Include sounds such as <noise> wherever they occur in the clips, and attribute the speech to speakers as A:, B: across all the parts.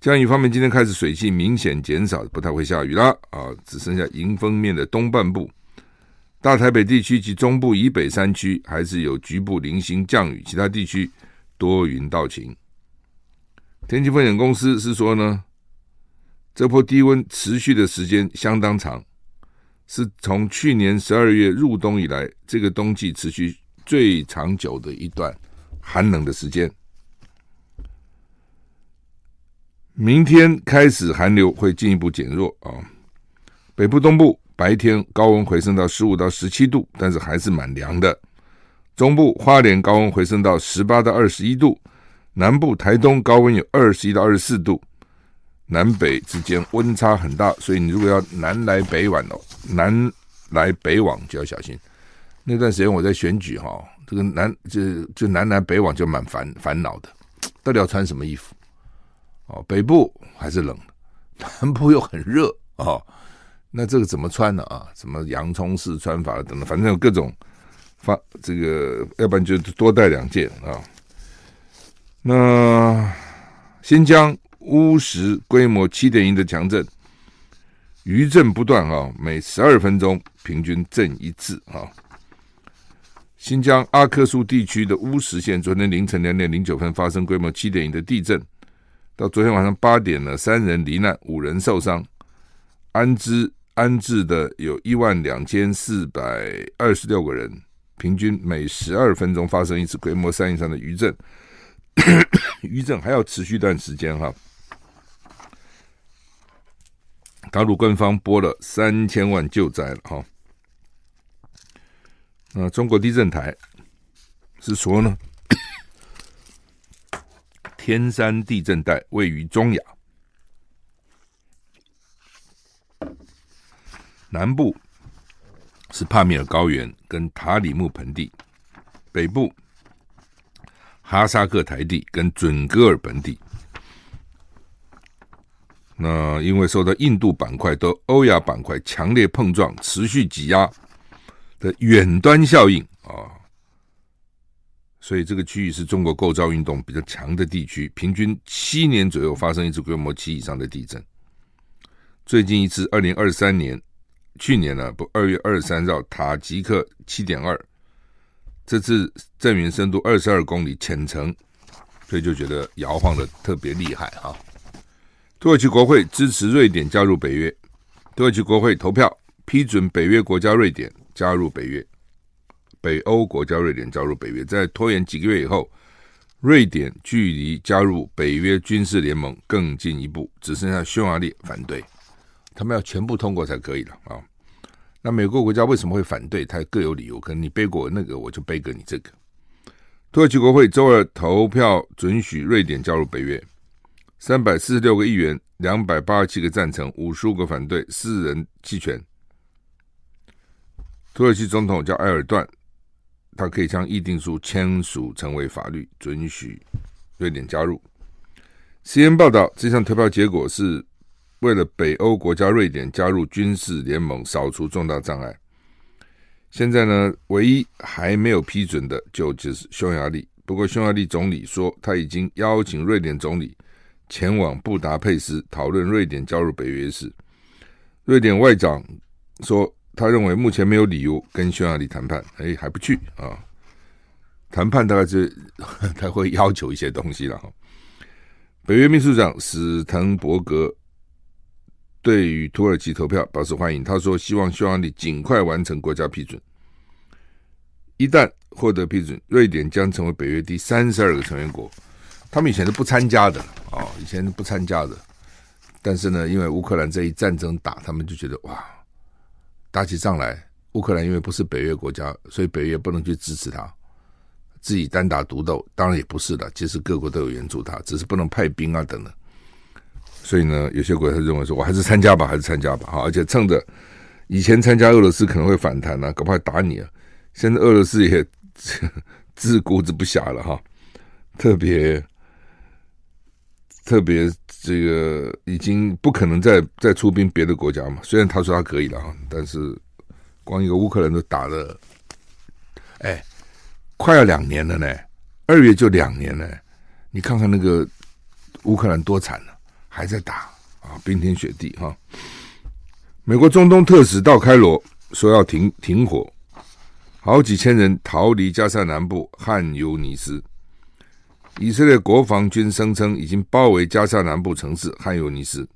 A: 降雨方面，今天开始水汽明显减少，不太会下雨了啊，只剩下迎风面的东半部、大台北地区及中部以北山区还是有局部零星降雨，其他地区多云到晴。天气风险公司是说呢，这波低温持续的时间相当长，是从去年十二月入冬以来，这个冬季持续最长久的一段寒冷的时间。明天开始，寒流会进一步减弱啊。北部、东部白天高温回升到十五到十七度，但是还是蛮凉的。中部、花莲高温回升到十八到二十一度，南部、台东高温有二十一到二十四度。南北之间温差很大，所以你如果要南来北往哦，南来北往就要小心。那段时间我在选举哈，这个南就就南来北往就蛮烦烦恼的，到底要穿什么衣服？哦，北部还是冷，<laughs> 南部又很热哦，那这个怎么穿呢？啊，什么洋葱式穿法等等，反正有各种发这个，要不然就多带两件啊。那新疆乌什规模七点一的强震，余震不断啊，每十二分钟平均震一次啊。新疆阿克苏地区的乌什县昨天凌晨两点零九分发生规模七点一的地震。到昨天晚上八点呢，三人罹难，五人受伤，安置安置的有一万两千四百二十六个人，平均每十二分钟发生一次规模三以上的余震，<coughs> 余震还要持续一段时间哈。大陆官方拨了三千万救灾了哈。那中国地震台是说呢？天山地震带位于中亚，南部是帕米尔高原跟塔里木盆地，北部哈萨克台地跟准噶尔盆地。那因为受到印度板块和欧亚板块强烈碰撞、持续挤压的远端效应啊。所以这个区域是中国构造运动比较强的地区，平均七年左右发生一次规模七以上的地震。最近一次，二零二三年，去年呢，不，二月二十三号，塔吉克七点二，这次震源深度二十二公里，浅层，所以就觉得摇晃的特别厉害哈。土耳其国会支持瑞典加入北约，土耳其国会投票批准北约国家瑞典加入北约。北欧国家瑞典加入北约，在拖延几个月以后，瑞典距离加入北约军事联盟更进一步，只剩下匈牙利反对，他们要全部通过才可以了啊。那美国国家为什么会反对？他各有理由，可能你背过那个，我就背个你这个。土耳其国会周二投票准许瑞典加入北约，三百四十六个议员，两百八十七个赞成，五十五个反对，四人弃权。土耳其总统叫埃尔段。他可以将议定书签署成为法律，准许瑞典加入。CNN 报道，这项投票结果是为了北欧国家瑞典加入军事联盟扫除重大障碍。现在呢，唯一还没有批准的就就是匈牙利。不过，匈牙利总理说他已经邀请瑞典总理前往布达佩斯讨论瑞典加入北约时。瑞典外长说。他认为目前没有理由跟匈牙利谈判，哎，还不去啊？谈判大概是 <laughs> 他会要求一些东西了哈。北约秘书长史滕伯格对于土耳其投票表示欢迎，他说希望匈牙利尽快完成国家批准。一旦获得批准，瑞典将成为北约第三十二个成员国。他们以前是不参加的啊，以前是不参加的。但是呢，因为乌克兰这一战争打，他们就觉得哇。打起仗来，乌克兰因为不是北约国家，所以北约不能去支持他，自己单打独斗，当然也不是的。其实各国都有援助他，只是不能派兵啊等等。所以呢，有些国家认为说，我还是参加吧，还是参加吧。好，而且趁着以前参加俄罗斯可能会反弹啊，搞不好打你啊。现在俄罗斯也自顾自不暇了哈，特别特别。这个已经不可能再再出兵别的国家嘛？虽然他说他可以了，但是光一个乌克兰都打了，哎，快要两年了呢。二月就两年了，你看看那个乌克兰多惨了，还在打啊，冰天雪地哈。美国中东特使到开罗说要停停火，好几千人逃离加沙南部汉尤尼斯。以色列国防军声称已经包围加萨南部城市汉尤尼斯，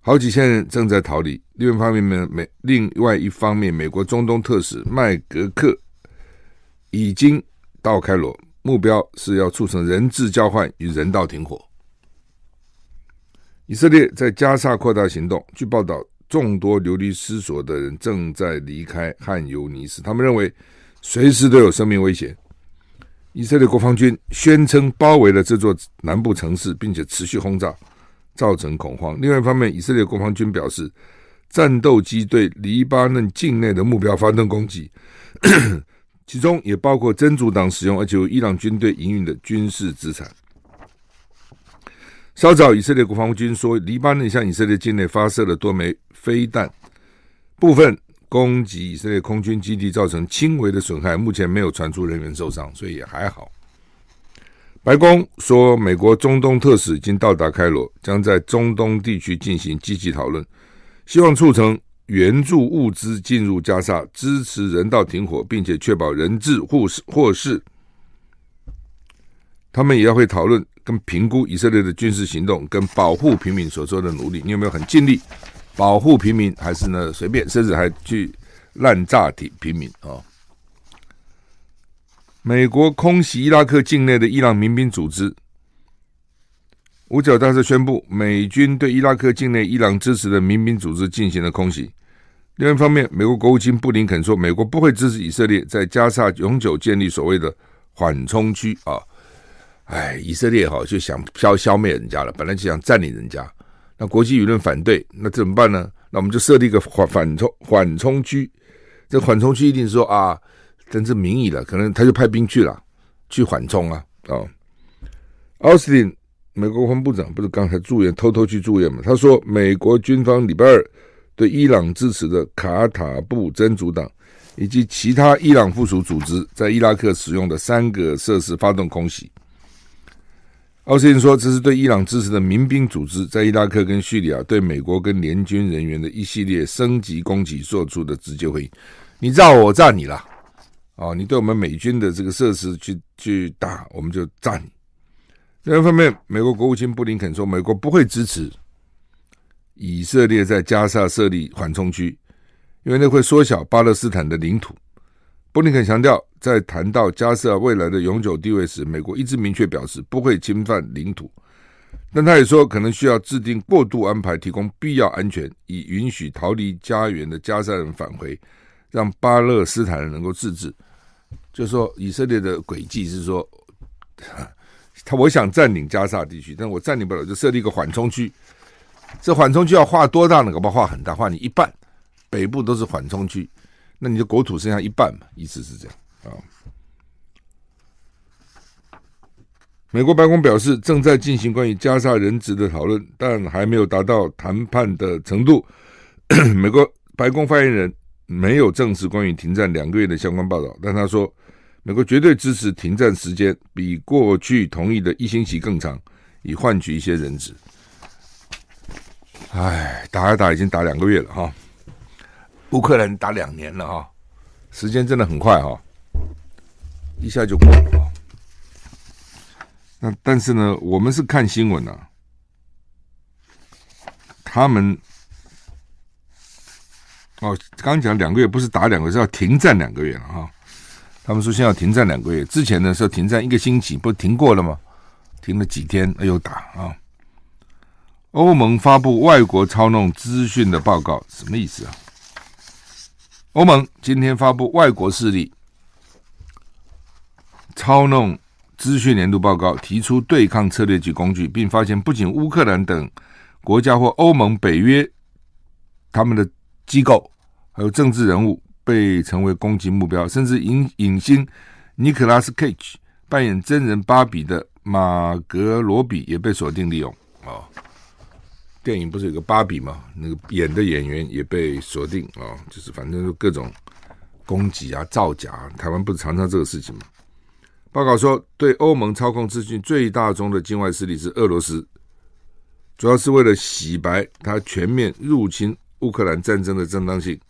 A: 好几千人正在逃离。另外一方面，美另外一方面，美国中东特使麦格克已经到开罗，目标是要促成人质交换与人道停火。以色列在加萨扩大行动，据报道，众多流离失所的人正在离开汉尤尼斯，他们认为随时都有生命危险。以色列国防军宣称包围了这座南部城市，并且持续轰炸，造成恐慌。另外一方面，以色列国防军表示，战斗机对黎巴嫩境内的目标发动攻击，<coughs> 其中也包括真主党使用而且由伊朗军队营运的军事资产。稍早，以色列国防军说，黎巴嫩向以色列境内发射了多枚飞弹，部分。攻击以色列空军基地造成轻微的损害，目前没有传出人员受伤，所以也还好。白宫说，美国中东特使已经到达开罗，将在中东地区进行积极讨论，希望促成援助物资进入加沙，支持人道停火，并且确保人质获释获释。他们也要会讨论跟评估以色列的军事行动跟保护平民所做的努力，你有没有很尽力？保护平民，还是呢随便，甚至还去滥炸平平民啊、哦！美国空袭伊拉克境内的伊朗民兵组织，五角大厦宣布，美军对伊拉克境内伊朗支持的民兵组织进行了空袭。另一方面，美国国务卿布林肯说，美国不会支持以色列在加沙永久建立所谓的缓冲区啊！哎，以色列哈就想消消灭人家了，本来就想占领人家。那国际舆论反对，那怎么办呢？那我们就设立一个缓缓冲缓冲区。这缓冲区一定是说啊，真是民意了，可能他就派兵去了，去缓冲啊啊。奥斯汀，美国国防部长不是刚才住院，偷偷去住院嘛？他说，美国军方礼拜二对伊朗支持的卡塔布真主党以及其他伊朗附属组织在伊拉克使用的三个设施发动空袭。奥斯汀说：“这是对伊朗支持的民兵组织在伊拉克跟叙利亚对美国跟联军人员的一系列升级攻击做出的直接回应。你炸我，我炸你了。哦，你对我们美军的这个设施去去打，我们就炸你。另一方面，美国国务卿布林肯说，美国不会支持以色列在加沙设立缓冲区，因为那会缩小巴勒斯坦的领土。”布林肯强调，在谈到加沙未来的永久地位时，美国一直明确表示不会侵犯领土，但他也说可能需要制定过渡安排，提供必要安全，以允许逃离家园的加沙人返回，让巴勒斯坦人能够自治。就是说，以色列的轨迹是说，他我想占领加沙地区，但我占领不了，就设立一个缓冲区。这缓冲区要划多大呢？搞不好划很大，划你一半，北部都是缓冲区。那你的国土剩下一半嘛？意思是这样啊。美国白宫表示，正在进行关于加沙人质的讨论，但还没有达到谈判的程度。美国白宫发言人没有证实关于停战两个月的相关报道，但他说，美国绝对支持停战时间比过去同意的一星期更长，以换取一些人质。哎，打一打已经打两个月了哈。乌克兰打两年了哈，时间真的很快哈，一下就过了啊。那但是呢，我们是看新闻啊，他们哦，刚讲两个月不是打两个月，是要停战两个月了哈。他们说现在要停战两个月，之前呢是要停战一个星期，不停过了吗？停了几天又打啊。欧盟发布外国操弄资讯的报告，什么意思啊？欧盟今天发布外国势力操弄资讯年度报告，提出对抗策略及工具，并发现不仅乌克兰等国家或欧盟、北约他们的机构，还有政治人物被成为攻击目标，甚至影影星尼克拉斯·凯奇扮演真人芭比的马格罗比也被锁定利用。哦电影不是有个芭比吗？那个演的演员也被锁定啊、就是反正就各种攻击啊、造假。台湾不是常常这个事情吗？报告说，对欧盟操控资讯最大宗的境外势力是俄罗斯。主要是为了洗白他全面入侵乌克兰战争的正当性。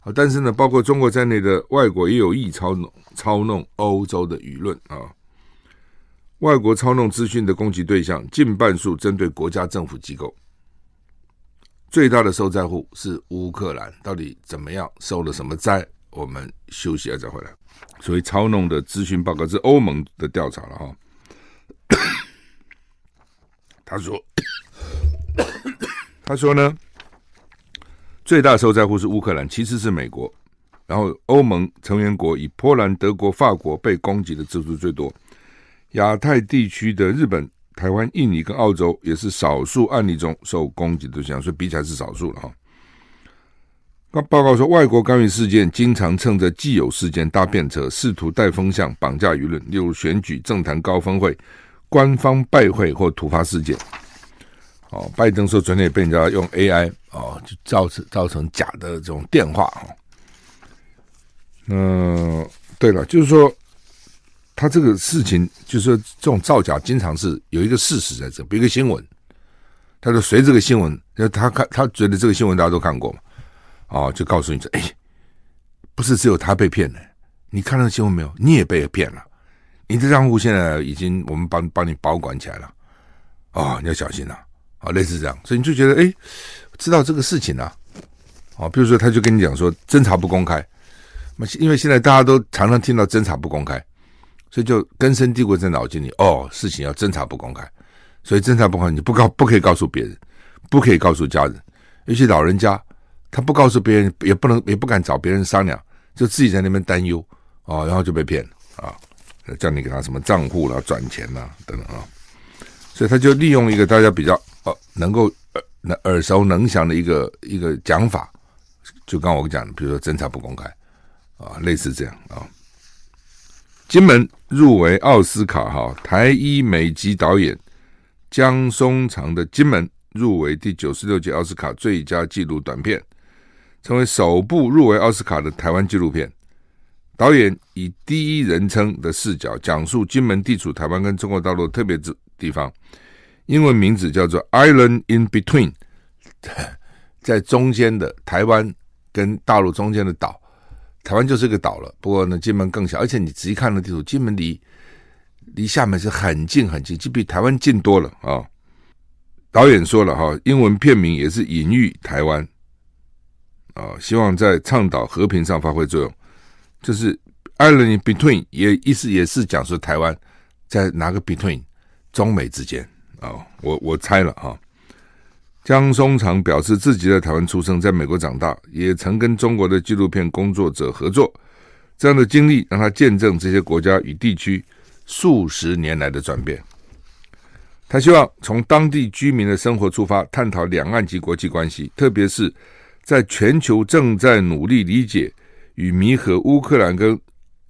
A: 好，但是呢，包括中国在内的外国也有意操弄操弄欧洲的舆论啊。外国操弄资讯的攻击对象近半数针对国家政府机构，最大的受灾户是乌克兰。到底怎么样？受了什么灾？我们休息一下再回来。所以操弄的资讯报告是欧盟的调查了哈。<coughs> 他说，<coughs> 他说呢。最大受灾户是乌克兰，其次是美国，然后欧盟成员国以波兰、德国、法国被攻击的次数最多。亚太地区的日本、台湾、印尼跟澳洲也是少数案例中受攻击的对象，所以比起来是少数了哈。那报告说，外国干预事件经常趁着既有事件搭便车，试图带风向、绑架舆论，例如选举、政坛高峰会、官方拜会或突发事件。哦，拜登说昨天被人家用 AI 哦，就造成造成假的这种电话哈。嗯，对了，就是说他这个事情，就是说这种造假经常是有一个事实在这，比如一个新闻，他说随这个新闻，他看他觉得这个新闻大家都看过嘛，哦，就告诉你说，哎，不是只有他被骗的，你看到新闻没有？你也被骗了，你的账户现在已经我们帮帮你保管起来了，哦，你要小心了。啊，类似这样，所以你就觉得，哎，知道这个事情啊，哦，比如说，他就跟你讲说，侦查不公开，那因为现在大家都常常听到侦查不公开，所以就根深蒂固在脑筋里，哦，事情要侦查不公开，所以侦查不公开，你不告不可以告诉别人，不可以告诉家人，尤其老人家，他不告诉别人，也不能也不敢找别人商量，就自己在那边担忧，哦，然后就被骗啊，叫你给他什么账户啦、转钱啦等等啊，所以他就利用一个大家比较。哦，能够耳耳熟能详的一个一个讲法，就刚我讲的，比如说侦查不公开啊，类似这样啊。金门入围奥斯卡哈，台裔美籍导演江松长的《金门》入围第九十六届奥斯卡最佳纪录短片，成为首部入围奥斯卡的台湾纪录片。导演以第一人称的视角讲述金门地处台湾跟中国大陆特别之地方。英文名字叫做 Island in Between，在中间的台湾跟大陆中间的岛，台湾就是个岛了。不过呢，金门更小，而且你仔细看那地图，金门离离厦门是很近很近，就比台湾近多了啊、导演说了哈，英文片名也是隐喻台湾啊、希望在倡导和平上发挥作用。就是 Island Between，也意思也是讲说台湾在哪个 Between 中美之间。啊，我我猜了哈。江松长表示自己在台湾出生，在美国长大，也曾跟中国的纪录片工作者合作。这样的经历让他见证这些国家与地区数十年来的转变。他希望从当地居民的生活出发，探讨两岸及国际关系，特别是在全球正在努力理解与弥合乌克兰跟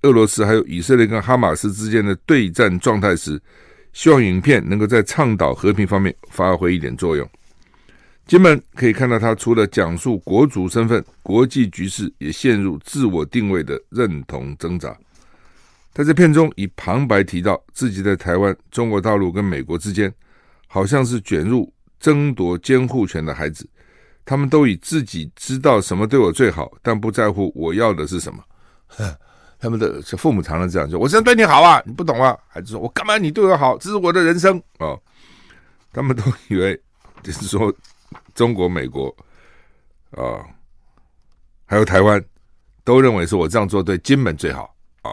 A: 俄罗斯，还有以色列跟哈马斯之间的对战状态时。希望影片能够在倡导和平方面发挥一点作用。金门可以看到，他除了讲述国族身份、国际局势，也陷入自我定位的认同挣扎。他在片中以旁白提到，自己在台湾、中国大陆跟美国之间，好像是卷入争夺监护权的孩子。他们都以自己知道什么对我最好，但不在乎我要的是什么。<laughs> 他们的父母常常这样说：“我现在对你好啊，你不懂啊。”孩子说：“我干嘛你对我好？这是我的人生啊！”哦，他们都以为就是说中国、美国啊，还有台湾都认为是我这样做对金门最好啊，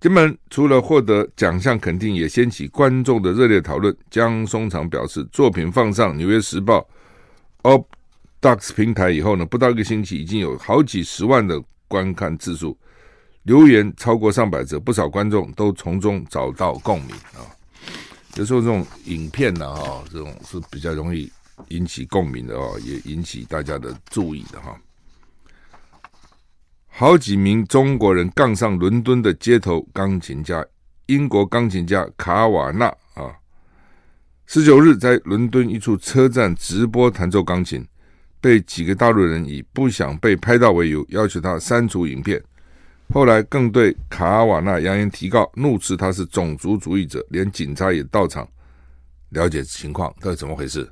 A: 金门除了获得奖项肯定，也掀起观众的热烈讨论。江松长表示，作品放上《纽约时报》Opdux 平台以后呢，不到一个星期，已经有好几十万的观看次数。留言超过上百则，不少观众都从中找到共鸣啊。有时候这种影片呢，哈，这种是比较容易引起共鸣的哦，也引起大家的注意的哈。好几名中国人杠上伦敦的街头钢琴家，英国钢琴家卡瓦纳啊，十九日在伦敦一处车站直播弹奏钢琴，被几个大陆人以不想被拍到为由，要求他删除影片。后来更对卡瓦纳扬言提告，怒斥他是种族主义者，连警察也到场了解情况到底怎么回事。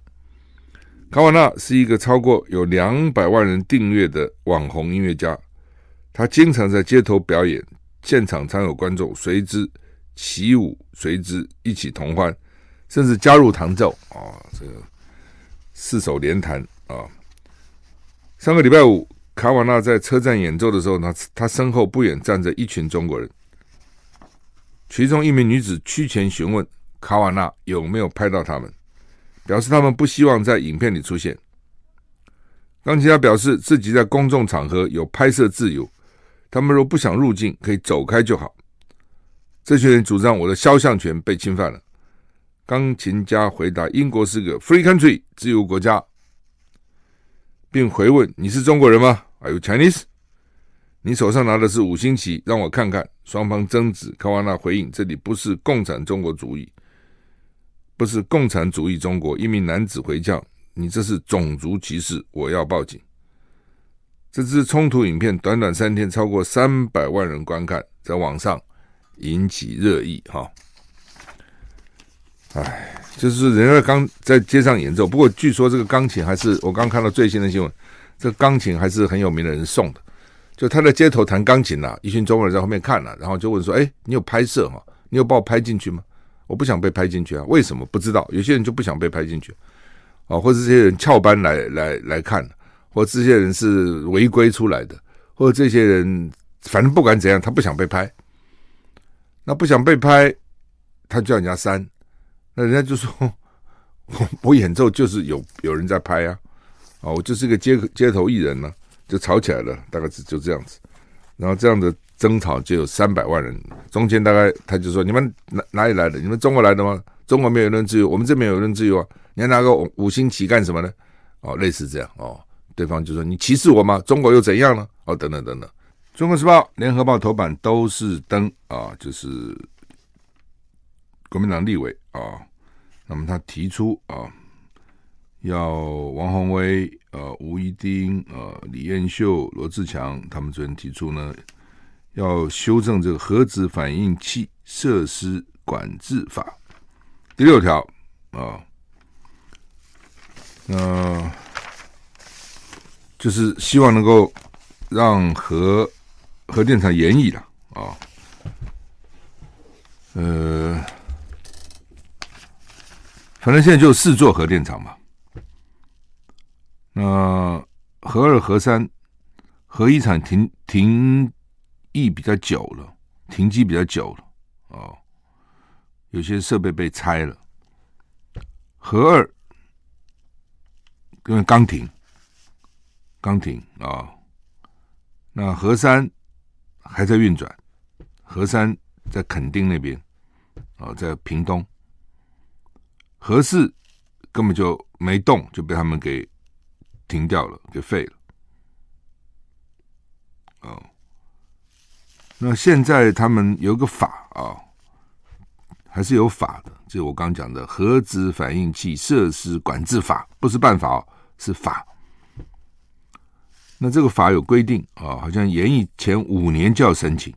A: 卡瓦纳是一个超过有两百万人订阅的网红音乐家，他经常在街头表演，现场常有观众随之起舞，随之一起同欢，甚至加入弹奏啊，这个四手联弹啊。上个礼拜五，卡瓦纳在车站演奏的时候，他他身后不远站着一群中国人，其中一名女子趋前询问卡瓦纳有没有拍到他们。表示他们不希望在影片里出现。钢琴家表示自己在公众场合有拍摄自由，他们若不想入镜，可以走开就好。这群人主张我的肖像权被侵犯了。钢琴家回答：“英国是个 free country，自由国家。”并回问：“你是中国人吗？Are you Chinese？” 你手上拿的是五星旗，让我看看。双方争执，卡瓦纳回应：“这里不是共产中国主义。”不是共产主义中国，一名男子回叫：“你这是种族歧视，我要报警。”这支冲突影片短短三天，超过三百万人观看，在网上引起热议。哈，哎，就是人家刚在街上演奏，不过据说这个钢琴还是我刚看到最新的新闻，这钢琴还是很有名的人送的。就他在街头弹钢琴呐，一群中国人在后面看了，然后就问说：“哎，你有拍摄吗？你有把我拍进去吗？”我不想被拍进去啊？为什么？不知道。有些人就不想被拍进去，啊，或者这些人翘班来来来看，或者这些人是违规出来的，或者这些人反正不管怎样，他不想被拍。那不想被拍，他叫人家删，那人家就说我我演奏就是有有人在拍啊，啊，我就是一个街街头艺人呢，就吵起来了，大概是就这样子，然后这样的。争吵就有三百万人，中间大概他就说：“你们哪哪里来的？你们中国来的吗？中国没有言论自由，我们这边有言论自由啊！你还拿个五星旗干什么呢？”哦，类似这样哦。对方就说：“你歧视我吗？中国又怎样呢？”哦，等等等等。中国时报、联合报头版都是登啊，就是国民党立委啊，那么他提出啊，要王宏威、呃吴怡丁、呃李彦秀、罗志强他们昨天提出呢。要修正这个核子反应器设施管制法第六条啊，呃，就是希望能够让核核电厂延役了啊，呃，反正现在就四座核电厂嘛，那核二、核三、核一厂停停。役比较久了，停机比较久了，哦，有些设备被拆了。核二因为刚停，刚停啊，那核三还在运转，核三在垦丁那边，哦，在屏东。核四根本就没动，就被他们给停掉了，给废了，哦。那现在他们有个法啊，还是有法的。就我刚讲的《核子反应器设施管制法》，不是办法哦，是法。那这个法有规定啊，好像延役前五年就要申请。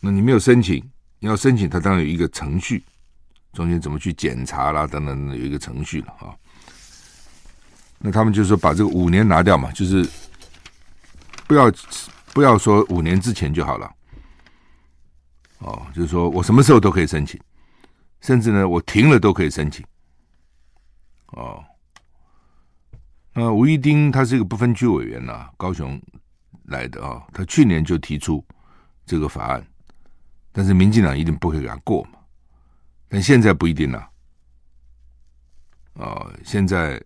A: 那你没有申请，你要申请，它当然有一个程序，中间怎么去检查啦，等等，有一个程序了啊。那他们就说把这个五年拿掉嘛，就是。不要不要说五年之前就好了，哦，就是说我什么时候都可以申请，甚至呢，我停了都可以申请，哦。那吴一丁他是一个不分区委员呐、高雄来的啊、哦，他去年就提出这个法案，但是民进党一定不会给他过嘛，但现在不一定了，哦，现在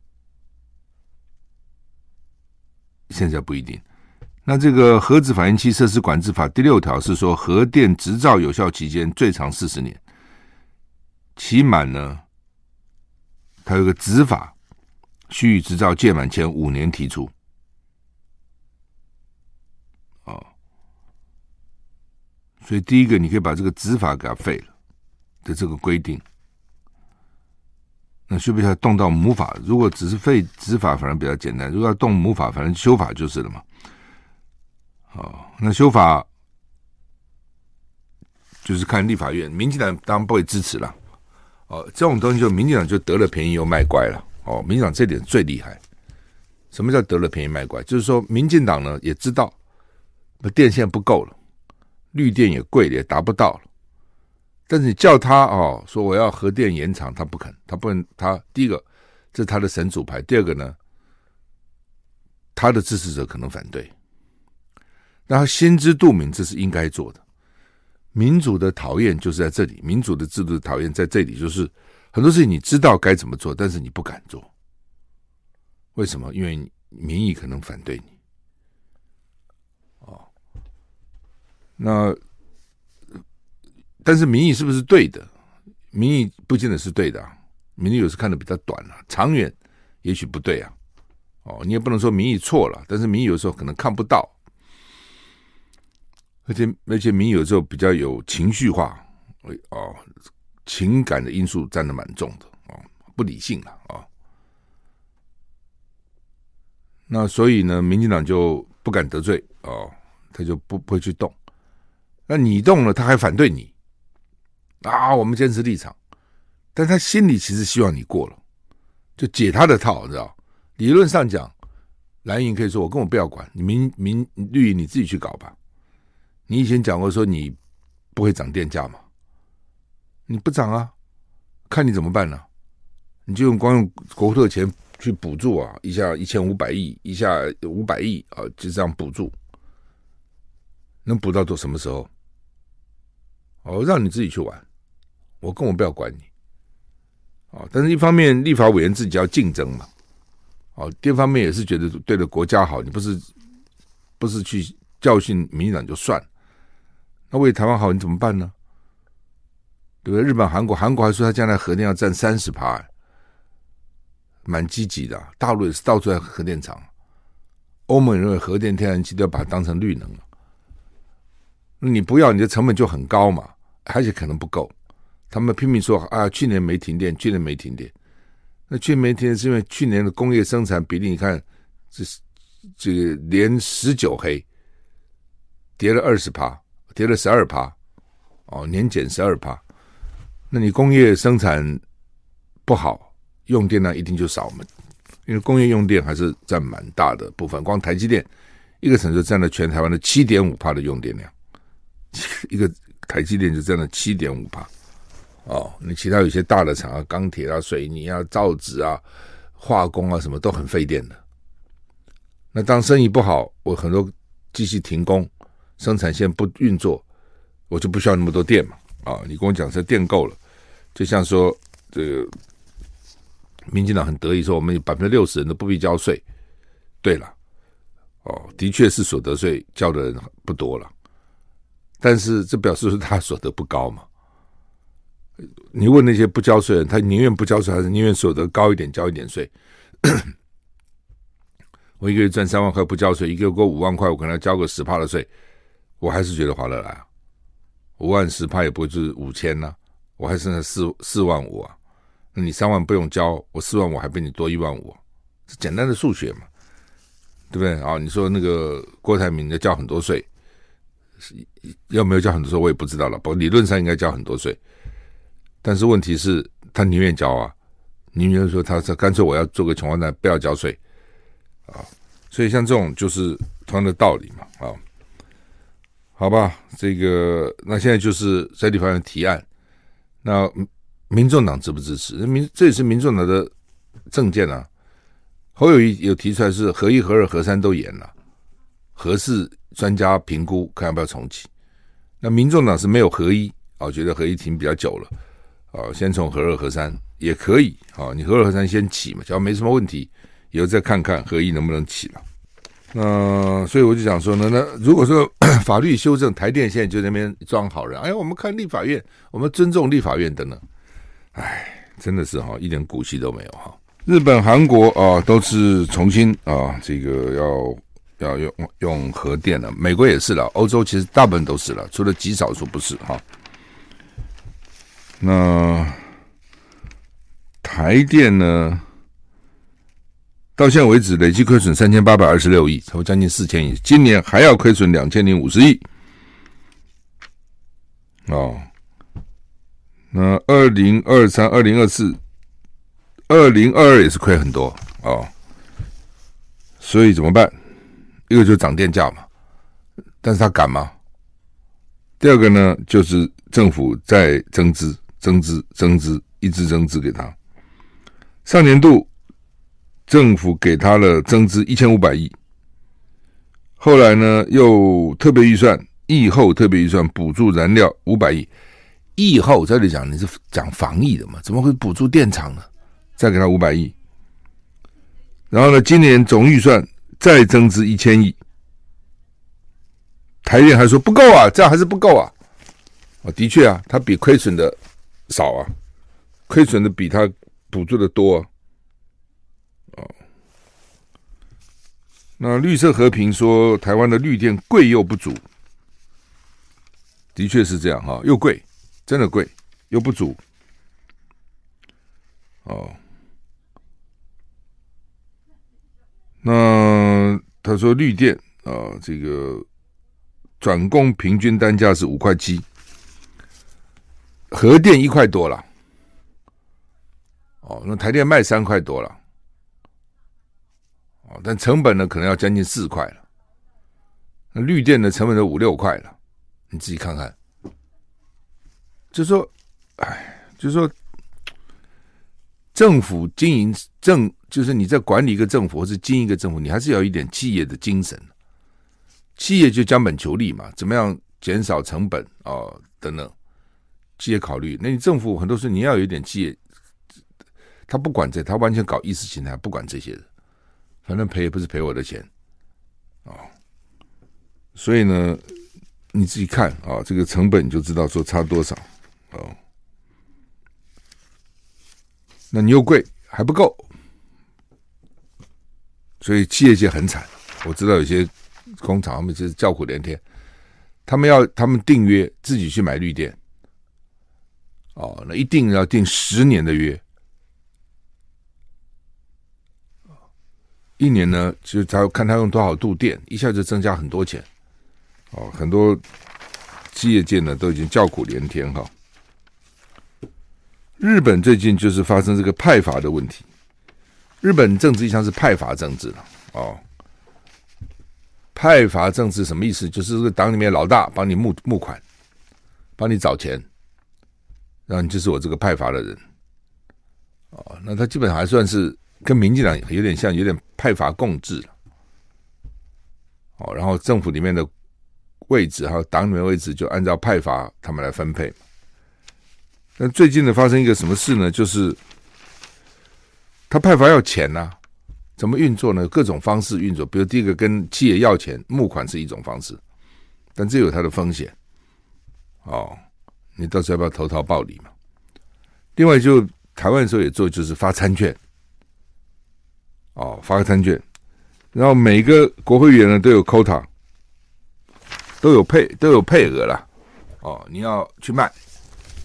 A: 现在不一定。那这个核子反应器设施管制法第六条是说，核电执照有效期间最长四十年，期满呢，它有个执法，须于执照届满前五年提出。哦，所以第一个你可以把这个执法给它废了的这个规定，那需不需要动到母法？如果只是废执法，反而比较简单；如果要动母法，反正修法就是了嘛。哦，那修法就是看立法院，民进党当然不会支持了。哦，这种东西就民进党就得了便宜又卖乖了。哦，民进党这点最厉害。什么叫得了便宜卖乖？就是说，民进党呢也知道，那电线不够了，绿电也贵了，也达不到了。但是你叫他哦，说我要核电延长，他不肯，他不能。他第一个，这是他的神主牌；第二个呢，他的支持者可能反对。但他心知肚明，这是应该做的。民主的讨厌就是在这里，民主的制度的讨厌在这里，就是很多事情你知道该怎么做，但是你不敢做。为什么？因为民意可能反对你。哦，那但是民意是不是对的？民意不见得是对的。民意有时看的比较短啊，长远也许不对啊。哦，你也不能说民意错了，但是民意有时候可能看不到，而且而且民意有时候比较有情绪化，哦，情感的因素占得蛮重的哦，不理性了啊。哦那所以呢，民进党就不敢得罪哦，他就不不会去动。那你动了，他还反对你啊？我们坚持立场，但他心里其实希望你过了，就解他的套，知道？理论上讲，蓝营可以说我根本不要管你，民民绿营你自己去搞吧。你以前讲过说你不会涨电价嘛？你不涨啊？看你怎么办呢？你就用光用国库的钱。去补助啊，一下一千五百亿，一下五百亿啊，就这样补助，能补到到什么时候？哦，让你自己去玩，我根本不要管你。哦，但是一方面立法委员自己要竞争嘛，哦，第二方面也是觉得对着国家好，你不是不是去教训民进党就算，那为台湾好你怎么办呢？对不对？日本、韩国，韩国还说他将来核电要占三十趴。蛮积极的，大陆也是到处在核电厂。欧盟认为核电、天然气都要把它当成绿能了。你不要，你的成本就很高嘛，而且可能不够。他们拼命说啊，去年没停电，去年没停电。那去年没停电是因为去年的工业生产比例，你看这是这个连十九黑，跌了二十趴，跌了十二趴，哦，年减十二趴。那你工业生产不好。用电量一定就少嘛，因为工业用电还是占蛮大的部分。光台积电一个城市占了全台湾的七点五趴的用电量，<laughs> 一个台积电就占了七点五趴。哦，你其他有些大的厂啊，钢铁啊、水泥啊、造纸啊、化工啊，什么都很费电的。那当生意不好，我很多机器停工，生产线不运作，我就不需要那么多电嘛。啊，你跟我讲这电够了，就像说这个。民进党很得意说，我们有百分之六十人都不必交税。对了，哦，的确是所得税交的人不多了，但是这表示说他所得不高嘛？你问那些不交税人，他宁愿不交税，还是宁愿所得高一点交一点税？我一个月赚三万块不交税，一个月过五万块，我可能要交个十趴的税，我还是觉得划得来啊。五万十趴也不会就是五千呐，我还剩下四四万五啊。那你三万不用交，我四万五还比你多一万五，这简单的数学嘛，对不对啊？你说那个郭台铭要交很多税，是要没有交很多税我也不知道了。不过理论上应该交很多税，但是问题是，他宁愿交啊，宁愿说他说干脆我要做个穷光蛋，不要交税啊。所以像这种就是同样的道理嘛，啊，好吧，这个那现在就是在立法院提案，那。民众党支不支持？民这也是民众党的政见啊。侯友宜有提出来是合一、合二、合三都严了，合四专家评估看要不要重启。那民众党是没有合一啊，觉得合一停比较久了啊，先从合二、合三也可以啊。你合二、合三先起嘛，只要没什么问题，以后再看看合一能不能起了。那所以我就想说呢，那如果说 <coughs> 法律修正，台电现在就那边装好人，哎，我们看立法院，我们尊重立法院等等。哎，真的是哈，一点骨气都没有哈。日本、韩国啊，都是重新啊，这个要要用用核电了。美国也是了，欧洲其实大部分都是了，除了极少数不是哈。那台电呢，到现在为止累计亏损三千八百二十六亿，超将近四千亿，今年还要亏损两千零五十亿。哦。那二零二三、二零二四、二零二二也是亏很多哦。所以怎么办？一个就是涨电价嘛，但是他敢吗？第二个呢，就是政府在增资、增资、增资，一直增资给他。上年度政府给他了增资一千五百亿，后来呢又特别预算、疫后特别预算补助燃料五百亿。疫后这里讲你是讲防疫的嘛？怎么会补助电厂呢？再给他五百亿，然后呢，今年总预算再增资一千亿。台电还说不够啊，这样还是不够啊！啊，的确啊，他比亏损的少啊，亏损的比他补助的多啊。那绿色和平说台湾的绿电贵又不足，的确是这样哈，又贵，真的贵又不足。哦，那他说绿电啊，这个。转供平均单价是五块七，核电一块多了。哦，那台电卖三块多了。但成本呢，可能要将近四块了。那绿电的成本都五六块了，你自己看看。就说，哎，就说，政府经营政，就是你在管理一个政府或是经营一个政府，你还是要一点企业的精神。企业就将本求利嘛，怎么样减少成本啊、哦？等等，企业考虑。那你政府很多时候你要有一点企业，他不管这，他完全搞意识形态，不管这些的，反正赔也不是赔我的钱、哦。所以呢，你自己看啊、这个成本你就知道说差多少哦。那你又贵还不够，所以企业界很惨。我知道有些。工厂他们就是叫苦连天，他们要他们订约自己去买绿电，哦，那一定要订十年的约，一年呢，就他看他用多少度电，一下就增加很多钱，哦，很多企业界呢都已经叫苦连天哈。日本最近就是发生这个派阀的问题，日本政治一向是派阀政治了，哦。派阀政治什么意思？就是这个党里面老大帮你募募款，帮你找钱，然后你就是我这个派阀的人。哦，那他基本上还算是跟民进党有点像，有点派阀共治。哦，然后政府里面的位置还有党里面位置就按照派阀他们来分配。那最近呢，发生一个什么事呢？就是他派阀要钱呐、怎么运作呢？各种方式运作，比如第一个跟企业要钱募款是一种方式，但这有它的风险。哦，你到时候要不要投桃报李嘛？另外，就台湾的时候也做，就是发餐券。哦，发个餐券，然后每个国会议员呢都有 quota，都有配都有配额了。哦，你要去卖，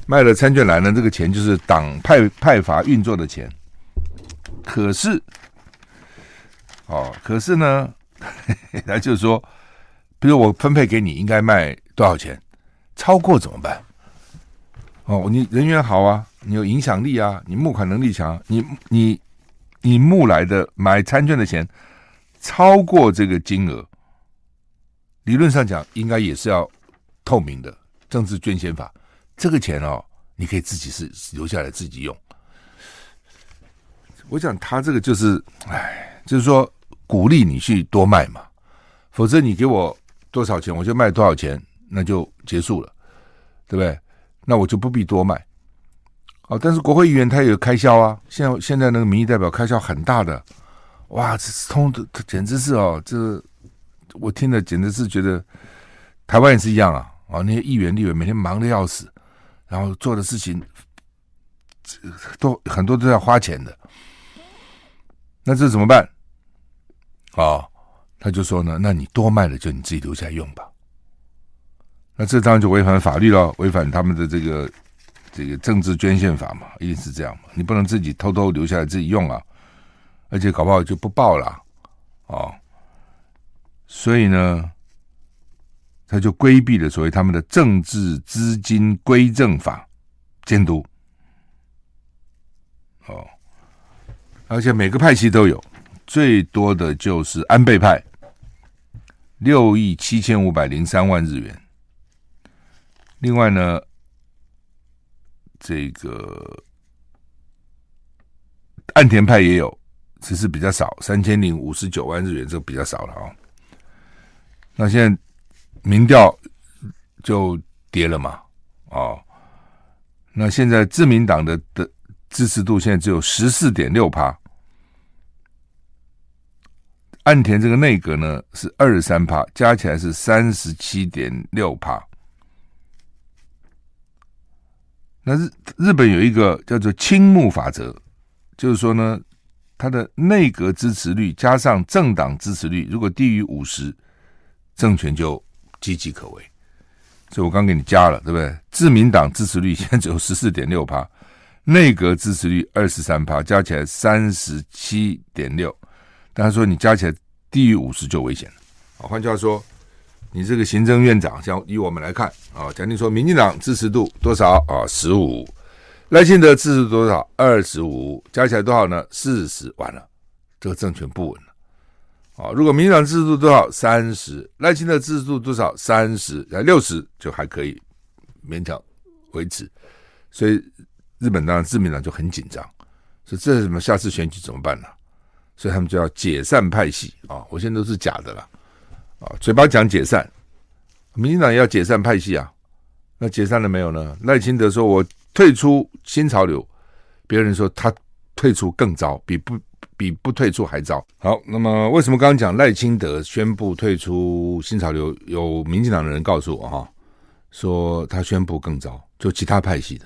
A: 卖了餐券来呢，这个钱就是党派派阀运作的钱。可是。哦，可是呢，<laughs> 那就是说，比如我分配给你，应该卖多少钱？超过怎么办？哦，你人缘好啊，你有影响力啊，你募款能力强，你你你募来的买餐券的钱超过这个金额，理论上讲应该也是要透明的政治捐献法。这个钱哦，你可以自己是留下来自己用。我想他这个就是，哎，就是说。鼓励你去多卖嘛，否则你给我多少钱，我就卖多少钱，那就结束了，对不对？那我就不必多卖。哦，但是国会议员他也有开销啊，现在现在那个民意代表开销很大的，哇，这通的，简直是哦，这我听了简直是觉得台湾也是一样啊，啊，那些议员、立委每天忙得要死，然后做的事情都很多都要花钱的，那这怎么办？啊、哦，他就说呢，那你多卖了就你自己留下来用吧。那这当然就违反法律了，违反他们的这个这个政治捐献法嘛，一定是这样嘛。你不能自己偷偷留下来自己用啊，而且搞不好就不报了、哦。所以呢，他就规避了所谓他们的政治资金归正法监督。哦，而且每个派系都有，最多的就是安倍派，六亿七千五百零三万日元。另外呢，这个岸田派也有，只是比较少，三千零五十九万日元，这比较少了啊、哦。那现在民调就跌了嘛，哦，那现在自民党的的支持度现在只有十四点六趴，岸田这个内阁呢是二十三趴，加起来是三十七点六趴。那日日本有一个叫做青木法则，就是说呢，他的内阁支持率加上政党支持率，如果低于五十，政权就岌岌可危。所以我刚给你加了，对不对？自民党支持率现在只有十四点六趴，内阁支持率二十三趴，加起来三十七点六。但他说你加起来低于五十就危险了。啊，换句话说。你这个行政院长，像以我们来看啊，假定说民进党支持度多少啊？十五，赖清德支持多少？二十五，加起来多少呢？四十，完了，这个政权不稳了啊！如果民进党支持度多少？三十，赖清德支持度多少？三十，啊六十就还可以勉强维持。所以日本当然自民党就很紧张，说这是什么？下次选举怎么办呢？所以他们就要解散派系啊！我现在都是假的了。啊，嘴巴讲解散，民进党要解散派系啊。那解散了没有呢？赖清德说：“我退出新潮流。”别人说他退出更糟，比不比不退出还糟。好，那么为什么刚刚讲赖清德宣布退出新潮流？有民进党的人告诉我哈，说他宣布更糟，就其他派系的。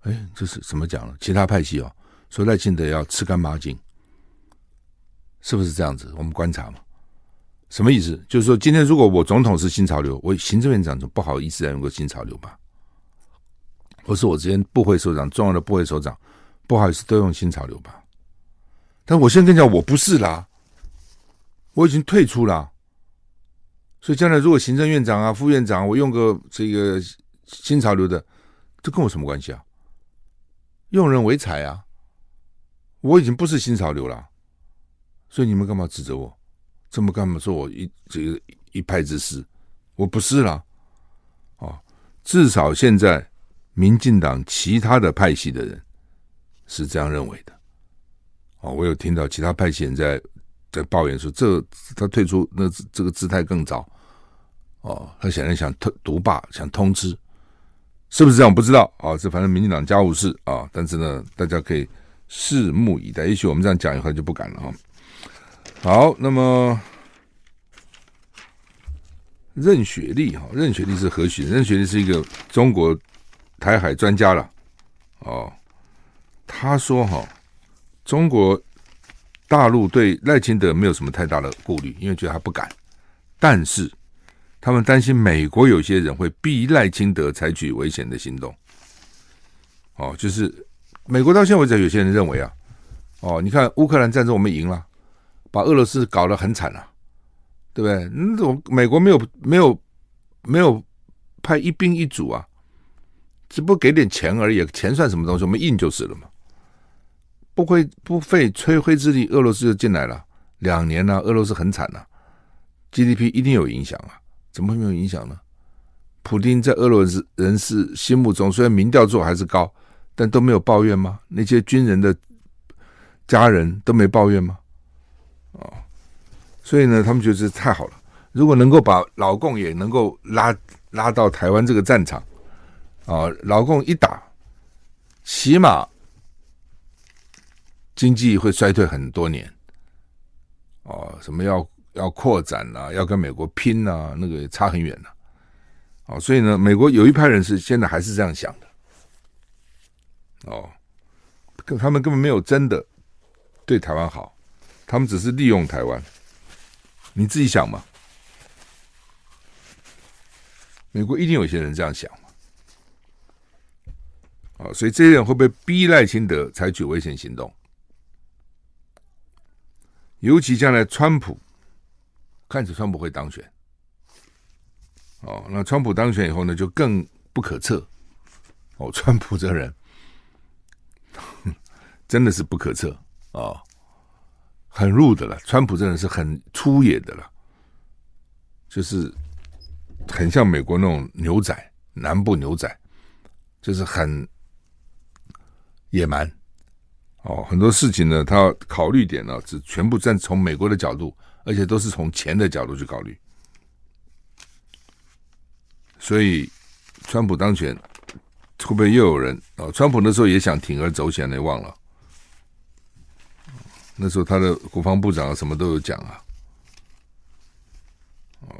A: 哎，这是怎么讲呢？其他派系哦，说赖清德要吃干抹净，是不是这样子？我们观察嘛。什么意思？就是说，今天如果我总统是新潮流，我行政院长就不好意思再用个新潮流吧？或是我之前部会首长、重要的部会首长，不好意思都用新潮流吧？但我现在跟你讲，我不是啦，我已经退出了。所以将来如果行政院长啊、副院长，我用个这个新潮流的，这跟我什么关系啊？用人唯才啊！我已经不是新潮流了，所以你们干嘛指责我？这么干嘛说我一这个一派之师？我不是啦，哦，至少现在民进党其他的派系的人是这样认为的，哦，我有听到其他派系人在在抱怨说，这他退出那这个姿态更早，哦，他显然想独独霸，想通吃，是不是这样？不知道啊，这反正民进党家务事啊，但是呢，大家可以拭目以待。也许我们这样讲以后就不敢了哈。好，那么任雪莉哈，任雪莉是何许人？任雪莉是一个中国台海专家了哦。他说哈，中国大陆对赖清德没有什么太大的顾虑，因为觉得他不敢。但是他们担心美国有些人会逼赖清德采取危险的行动。哦，就是美国到现在为止，有些人认为啊，哦，你看乌克兰战争我们赢了。把俄罗斯搞得很惨了，啊，对不对？那种美国没有没有没有派一兵一卒啊，只不过给点钱而已，钱算什么东西？我们印就是了嘛。不会不费吹灰之力，俄罗斯就进来了，两年了，俄罗斯很惨了，啊，GDP 一定有影响啊，怎么会没有影响呢？普丁在俄罗斯人士心目中，虽然民调做还是高，但都没有抱怨吗？那些军人的家人都没抱怨吗？所以呢，他们觉得这太好了。如果能够把老共也能够拉拉到台湾这个战场，啊，老共一打，起码经济会衰退很多年。哦，什么要要扩展啊，要跟美国拼啊，那个差很远了。哦，所以呢，美国有一派人是现在还是这样想的。哦，他们根本没有真的对台湾好。他们只是利用台湾，你自己想嘛？美国一定有些人这样想嘛？啊，所以这些人会不会逼赖清德采取危险行动？尤其将来川普看着川普会当选，哦，那川普当选以后呢，就更不可测。哦，川普这人 <laughs> 真的是不可测啊。哦很入的了，川普真的是很粗野的了，就是很像美国那种牛仔，南部牛仔，就是很野蛮哦。很多事情呢，他考虑点呢，是全部站从美国的角度，而且都是从钱的角度去考虑。所以，川普当选会不会又有人哦？川普那时候也想铤而走险，你忘了。那时候他的国防部长什么都有讲啊，哦，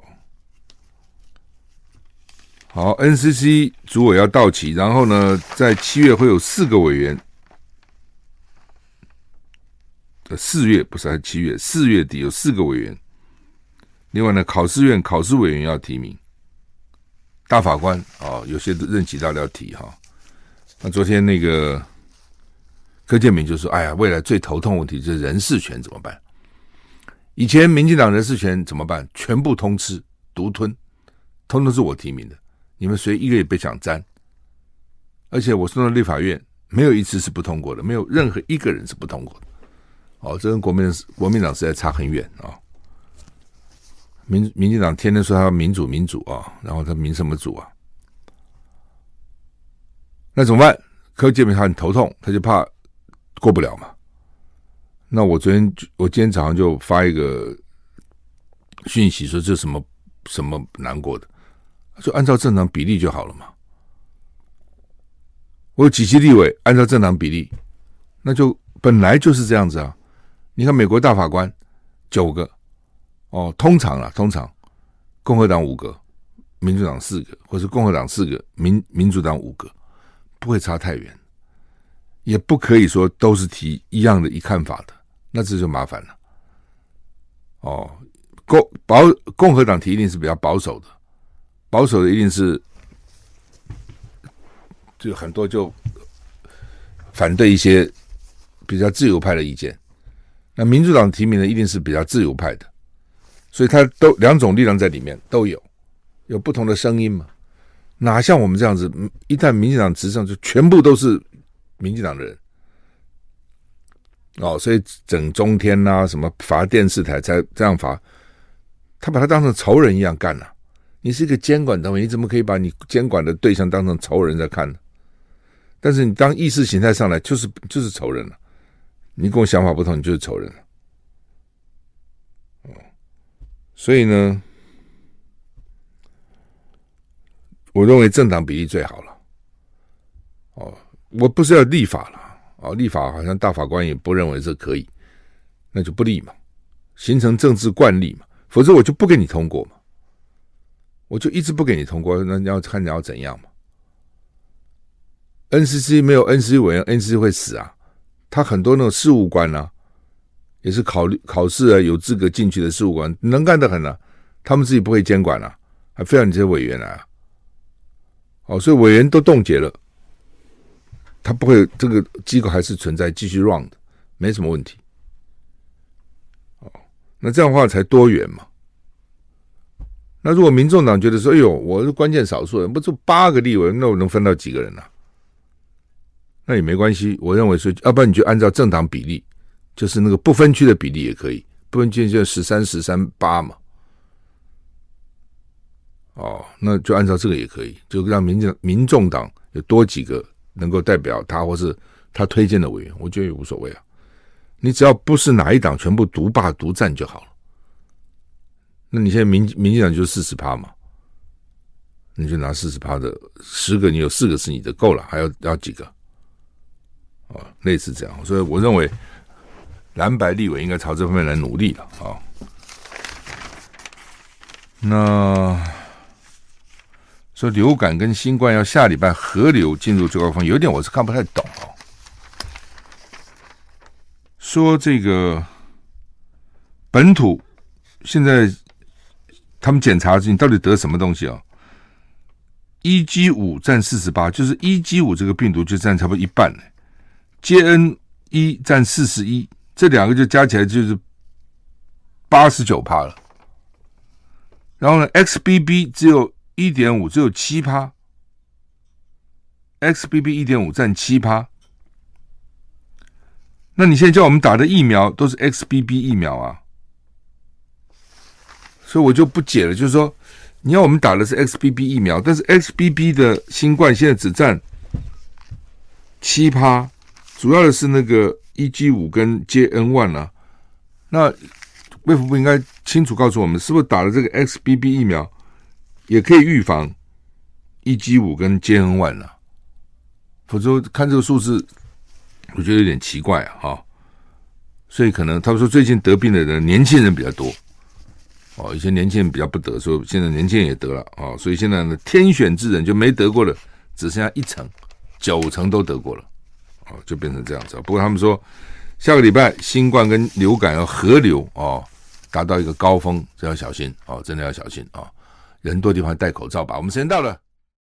A: 好，NCC 主委要到期，然后呢，在七月会有四个委员，呃四月不是还七月，四月底有四个委员，另外呢，考试院考试委员要提名，大法官啊，有些任期到了要提哈，那昨天那个。柯建铭就说：“哎呀，未来最头痛问题就是人事权怎么办？以前民进党人事权怎么办？全部通吃、独吞，通通是我提名的，你们谁一个也别想沾。而且我送到立法院，没有一次是不通过的，没有任何一个人是不通过的。哦，这跟国民国民党实在差很远啊、哦！民民进党天天说他民主民主啊、然后他民什么主啊？那怎么办？柯建铭他很头痛，他就怕。”过不了嘛？那我昨天我今天早上就发一个讯息说，这什么什么难过的，就按照正常比例就好了嘛。我有几级立委按照正常比例，那就本来就是这样子啊。你看美国大法官九个哦，通常啊，通常共和党五个，民主党四个，或是共和党四个，民民主党五个，不会差太远。也不可以说都是提一样的一看法的，那这就麻烦了。哦，共保共和党提一定是比较保守的，保守的一定是就很多就反对一些比较自由派的意见。那民主党提名的一定是比较自由派的，所以他都两种力量在里面都有，有不同的声音嘛。哪像我们这样子，一旦民进党执政，就全部都是。民进党的人哦，所以整中天呐、什么罚电视台才这样罚，他把他当成仇人一样干了、你是一个监管单位，你怎么可以把你监管的对象当成仇人在看呢？但是你当意识形态上来，就是就是仇人了。你跟我想法不同，你就是仇人了。哦，所以呢，我认为政党比例最好了。哦。我不是要立法了啊！立法好像大法官也不认为这可以，那就不立嘛，形成政治惯例嘛，否则我就不给你通过嘛，我就一直不给你通过，那你要看你要怎样嘛？NCC 没有 NCC 委员，NCC 会死啊！他很多那种事务官啊，也是考虑考试啊，有资格进去的事务官，能干得很啊，他们自己不会监管啊，还非要你这些委员来啊！哦，所以委员都冻结了。他不会，这个机构还是存在，继续 run 的，没什么问题。哦，那这样的话才多元嘛。那如果民众党觉得说，哎呦，我是关键少数人，不就八个立委，那我能分到几个人呢？啊？那也没关系。我认为说，要不然你就按照政党比例，就是那个不分区的比例也可以，不分区就十三十三八嘛。哦，那就按照这个也可以，就让民进民众党有多几个。能够代表他或是他推荐的委员，我觉得也无所谓啊。你只要不是哪一党全部独霸独占就好了。那你现在民民进党就四十趴嘛，你就拿四十趴的十个，你有四个是你的够了，还要要几个？啊，类似这样。所以我认为蓝白立委应该朝这方面来努力了啊。那。说流感跟新冠要下礼拜合流进入最高峰，有点我是看不太懂哦。说这个本土现在他们检查你到底得什么东西啊？EG 五占四十八，就是 EG 五这个病毒就占差不多一半呢。JN 一占四十一，这两个就加起来就是八十九趴了。然后呢，XBB 只有。一点五只有七趴，XBB 一点五占七趴。那你现在叫我们打的疫苗都是 XBB 疫苗啊，所以我就不解了，就是说你要我们打的是 XBB 疫苗，但是 XBB 的新冠现在只占七趴，主要的是那个 EG 五跟 JN one 啊。那卫福部应该清楚告诉我们，是不是打了这个 XBB 疫苗也可以预防 EG 五跟 JN one 呢？否则看这个数字。我觉得有点奇怪啊，哈，所以可能他们说最近得病的人年轻人比较多，哦，以前年轻人比较不得，说现在年轻人也得了啊，所以现在呢，天选之人就没得过的只剩下一层，九成都得过了，哦，就变成这样子。不过他们说下个礼拜新冠跟流感要合流哦，达到一个高峰，这要小心哦，真的要小心啊，人多地方戴口罩吧。我们时间到了。